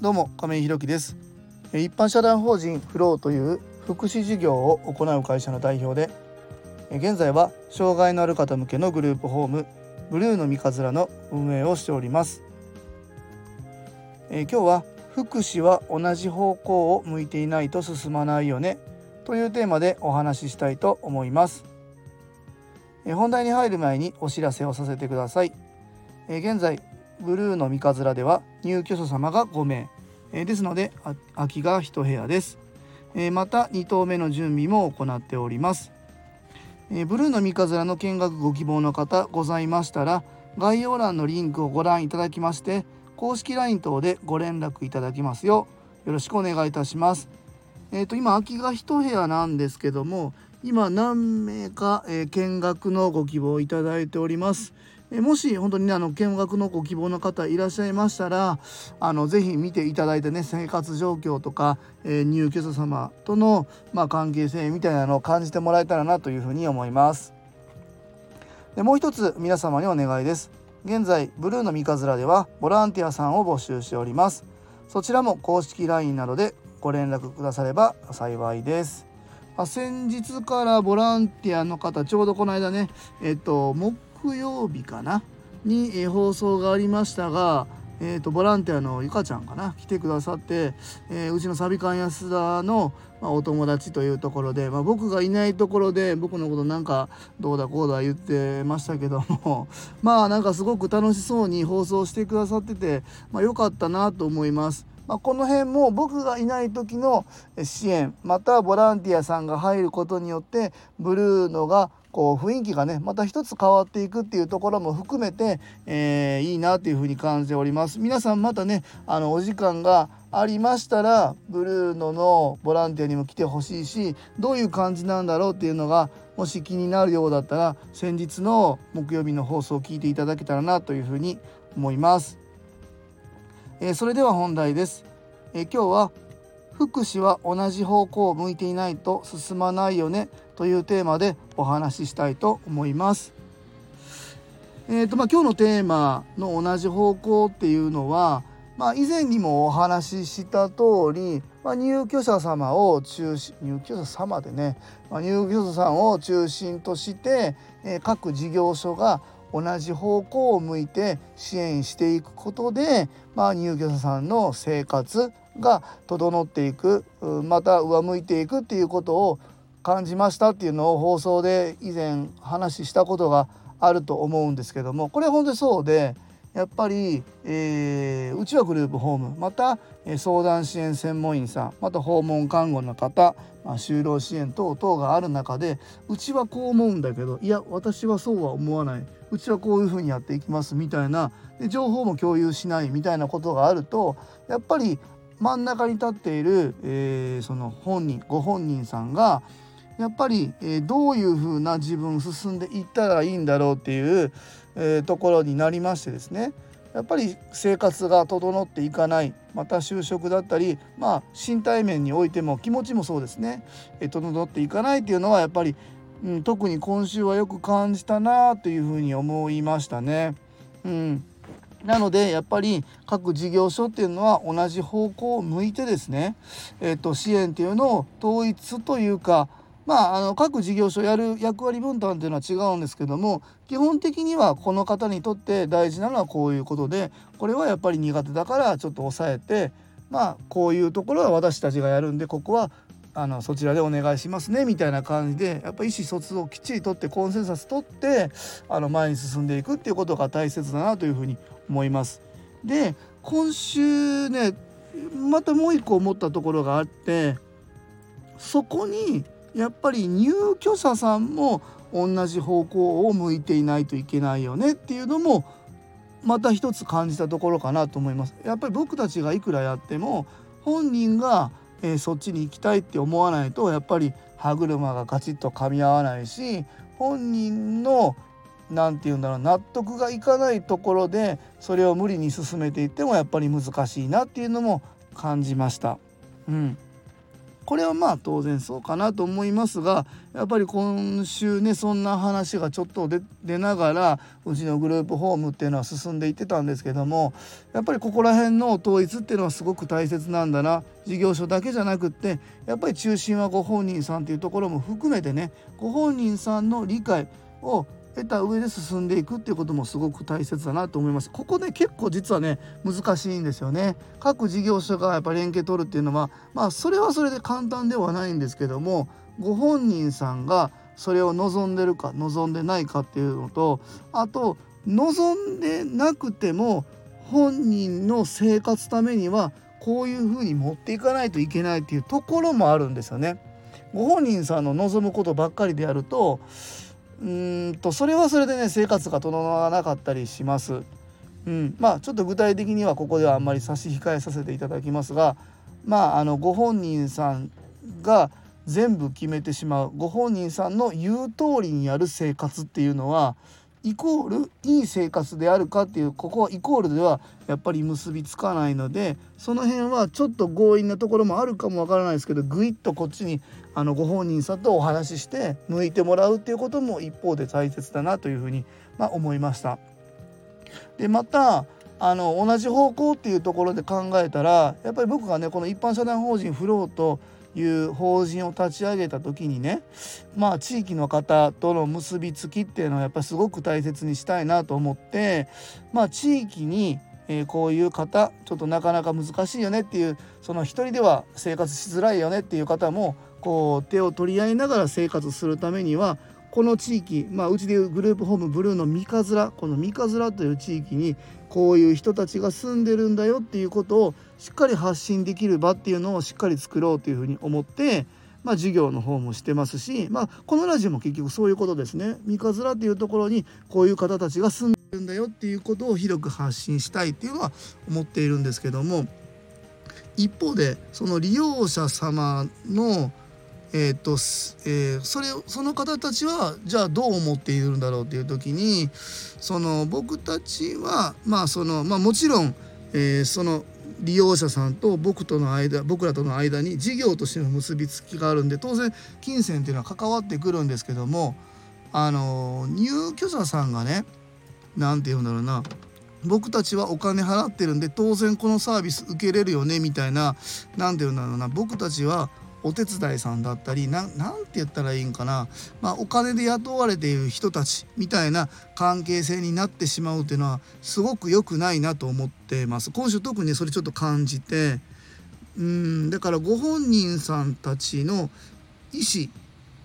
どうも亀井ひろです。一般社団法人フローという福祉事業を行う会社の代表で現在は障害のある方向けのグループホームブルーの三日面の運営をしております。え今日は福祉は同じ方向を向いていないと進まないよねというテーマでお話ししたいと思います。本題に入る前にお知らせをさせてください。現在ブルーの三日面では入居者様が5名、えー、ですので空きが1部屋です、えー、また2棟目の準備も行っております、えー、ブルーの三日面の見学ご希望の方ございましたら概要欄のリンクをご覧いただきまして公式 LINE 等でご連絡いただきますよ。うよろしくお願いいたします。えっ、と今空きが1部屋なんですけども今何名か、え見学のご希望いただいております。えもし本当にねあの見学のご希望の方いらっしゃいましたらあのぜひ見ていただいてね生活状況とか、えー、入居者様との、まあ、関係性みたいなのを感じてもらえたらなというふうに思います。でもう一つ皆様にお願いです。現在ブルーの三日面ではボランティアさんを募集しております。そちらも公式 LINE などでご連絡くだされば幸いです。先日からボランティアの方ちょうどこの間ねえっと木曜日かな？に、え放送がありましたが、えーと、ボランティアのゆかちゃんかな？来てくださって、えー、うちのサビカン安田の、まあ、お友達というところで、まあ、僕がいないところで僕のことなんかどうだこうだ言ってましたけども まあなんかすごく楽しそうに放送してくださってて、まあ、よかったなと思います。まあ、この辺も僕がいない時の支援またボランティアさんが入ることによってブルーノがこう雰囲気がねまた一つ変わっていくっていうところも含めて、えー、いいなというふうに感じております。皆さんまたねあのお時間がありましたらブルーノのボランティアにも来てほしいしどういう感じなんだろうっていうのがもし気になるようだったら先日の木曜日の放送を聞いていただけたらなというふうに思います、えー、それでは本題です、えー、今日は福祉は同じ方向を向いていないと進まないよねというテーマでお話ししたいと思います。えーとまあ、今日のテーマの同じ方向っていうのは、まあ、以前にもお話しした通り、まあ、入居者様を中心入居者様でね、まあ、入居者さんを中心として、えー、各事業所が同じ方向を向いて支援していくことで、まあ、入居者さんの生活が整っていくまた上向いていくっていうことを感じましたっていうのを放送で以前話したことがあると思うんですけどもこれ本当にそうでやっぱり、えー、うちはグループホームまた、相談支援専門員さんまた訪問看護の方、まあ、就労支援等々がある中でうちはこう思うんだけどいや私はそうは思わない。うちはこういうふうにやっていきますみたいなで情報も共有しないみたいなことがあるとやっぱり真ん中に立っている、えー、その本人ご本人さんがやっぱり、えー、どういうふうな自分進んでいったらいいんだろうっていう、えー、ところになりましてですね。やっぱり生活が整っていかないまた就職だったりまあ身体面においても気持ちもそうですね、えー、整っていかないっていうのはやっぱり、うん、特に今週はよく感じたなというふうに思いましたね。うん。なのでやっぱり各事業所っていうのは同じ方向を向いてですね、えー、と支援っていうのを統一というかまあ、あの各事業所やる役割分担っていうのは違うんですけども基本的にはこの方にとって大事なのはこういうことでこれはやっぱり苦手だからちょっと抑えてまあこういうところは私たちがやるんでここはあのそちらでお願いしますねみたいな感じでやっぱ意思疎通をきっちりとってコンセンサス取ってあの前に進んでいくっていうことが大切だなというふうに思います。で今週ねまたもう一個思ったところがあってそこにやっぱり入居者さんも同じ方向を向いていないといけないよねっていうのもまた一つ感じたところかなと思います。やっぱり僕たちがいくらやっても本人が、えー、そっちに行きたいって思わないとやっぱり歯車がガチッと噛み合わないし本人の何て言うんだろう納得がいかないところでそれを無理に進めていってもやっぱり難しいなっていうのも感じました。うん、これはまあ当然そうかなと思いますがやっぱり今週ねそんな話がちょっと出ながらうちのグループホームっていうのは進んでいってたんですけどもやっぱりここら辺の統一っていうのはすごく大切なんだな事業所だけじゃなくってやっぱり中心はご本人さんっていうところも含めてねご本人さんの理解を得た上で進んでいくっていうこともすごく大切だなと思います。ここね結構実はね難しいんですよね。各事業所がやっぱ連携取るっていうのはまあそれはそれで簡単ではないんですけどもご本人さんがそれを望んでるか望んでないかっていうのとあと望んでなくても本人の生活ためにはこういうふうに持っていかないといけないっていうところもあるんですよね。ご本人さんの望むことばっかりでやるとうんとそれはそれでね生活が整わなかったりします。うん、まあちょっと具体的にはここではあんまり差し控えさせていただきますがまああのご本人さんが全部決めてしまうご本人さんの言う通りにやる生活っていうのはイコールいい生活であるかっていうここはイコールではやっぱり結びつかないのでその辺はちょっと強引なところもあるかもわからないですけどぐいっとこっちにあのご本人さんとお話しして向いてもらうっていうことも一方で大切だなというふうに、まあ、思いました。でまたあの同じ方向っていうところで考えたらやっぱり僕がねこの一般社団法人フローという法人を立ち上げた時にねまあ地域の方との結びつきっていうのはやっぱすごく大切にしたいなと思ってまあ地域にえ、こういう方ちょっとなかなか難しいよねっていうその一人では生活しづらいよねっていう方もこう手を取り合いながら生活するためにはこの地域、まあ、うちでいうグループホームブルーの三日面この三日面という地域にこういう人たちが住んでるんだよっていうことをしっかり発信できる場っていうのをしっかり作ろうというふうに思って、まあ、授業の方もしてますし、まあ、このラジオも結局そういうことですね。三日面っていうところにこういう方たちが住んでるんだよっていうことを広く発信したいっていうのは思っているんですけども一方でその利用者様のえーとえー、それその方たちはじゃあどう思っているんだろうっていう時にその僕たちはまあその、まあ、もちろん、えー、その利用者さんと僕との間僕らとの間に事業としての結びつきがあるんで当然金銭っていうのは関わってくるんですけどもあの入居者さんがね何て言うんだろうな僕たちはお金払ってるんで当然このサービス受けれるよねみたいな何て言うんだろうな僕たちはお手伝いさんだったり何て言ったらいいんかな、まあ、お金で雇われている人たちみたいな関係性になってしまうっていうのはすごく良くないなと思ってます。今週特にそれちょっと感じて。うんだからご本人さんたちの意思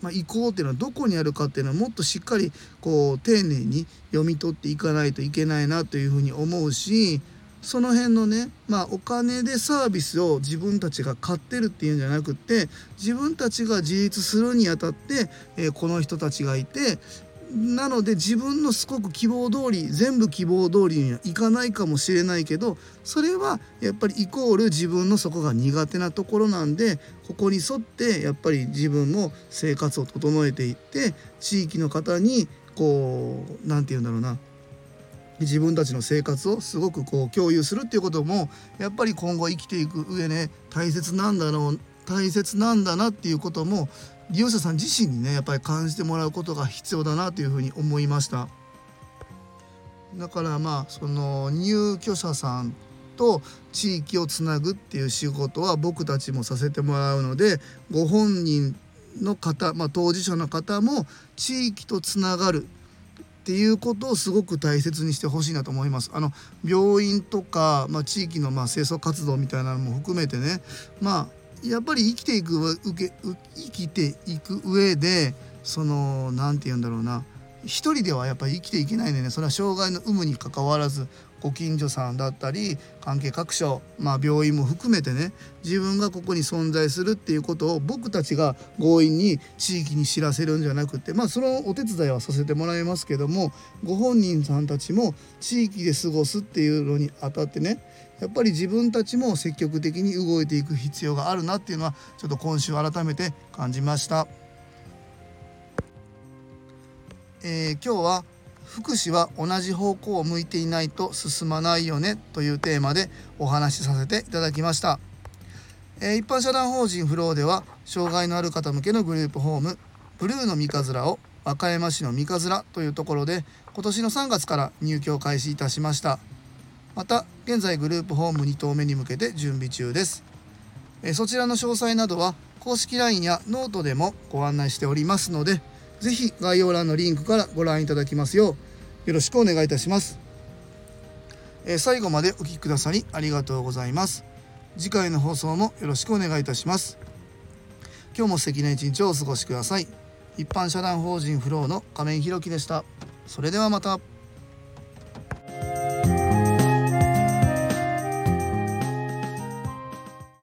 まあ、意向っていうのはどこにあるかっていうのはもっとしっかりこう丁寧に読み取っていかないといけないなというふうに思うしその辺のねまあお金でサービスを自分たちが買ってるっていうんじゃなくって自分たちが自立するにあたって、えー、この人たちがいてなので自分のすごく希望通り全部希望通りにはいかないかもしれないけどそれはやっぱりイコール自分のそこが苦手なところなんでここに沿ってやっぱり自分も生活を整えていって地域の方にこう何て言うんだろうな自分たちの生活をすごくこう共有するっていうこともやっぱり今後生きていく上ね大切なんだろう大切なんだなっていうことも利用者さん自身にねやっぱり感じてもらうことが必要だなというふうに思いました。だからまあその入居者さんと地域をつなぐっていう仕事は僕たちもさせてもらうのでご本人の方、まあ、当事者の方も地域とつながる。っていうことをすごく大切にしてほしいなと思います。あの病院とか、まあ、地域のまあ清掃活動みたいなのも含めてね。まあやっぱり生きていく受け生きていく上でその何て言うんだろうな。一人ではやっぱり生きていけないんでね。それは障害の有無にかかわらずご近所さんだったり関係各所、まあ、病院も含めてね自分がここに存在するっていうことを僕たちが強引に地域に知らせるんじゃなくてまあそのお手伝いはさせてもらいますけどもご本人さんたちも地域で過ごすっていうのにあたってねやっぱり自分たちも積極的に動いていく必要があるなっていうのはちょっと今週改めて感じました。えー、今日は福祉は同じ方向を向いていないと進まないよねというテーマでお話しさせていただきました。えー一般社団法人フローでは障害のある方向けのグループホームブルーの三葛を和歌山市の三葛というところで今年の3月から入居を開始いたしました。また現在グループホーム2棟目に向けて準備中です。えーそちらの詳細などは公式 LINE やノートでもご案内しておりますのでぜひ概要欄のリンクからご覧いただきますようよろしくお願いいたします、えー最後までお聴きくださりありがとうございます。次回の放送もよろしくお願いいたします。今日も素敵な一日をお過ごしください。一般社団法人フローの亀井弘樹でした。それではまた。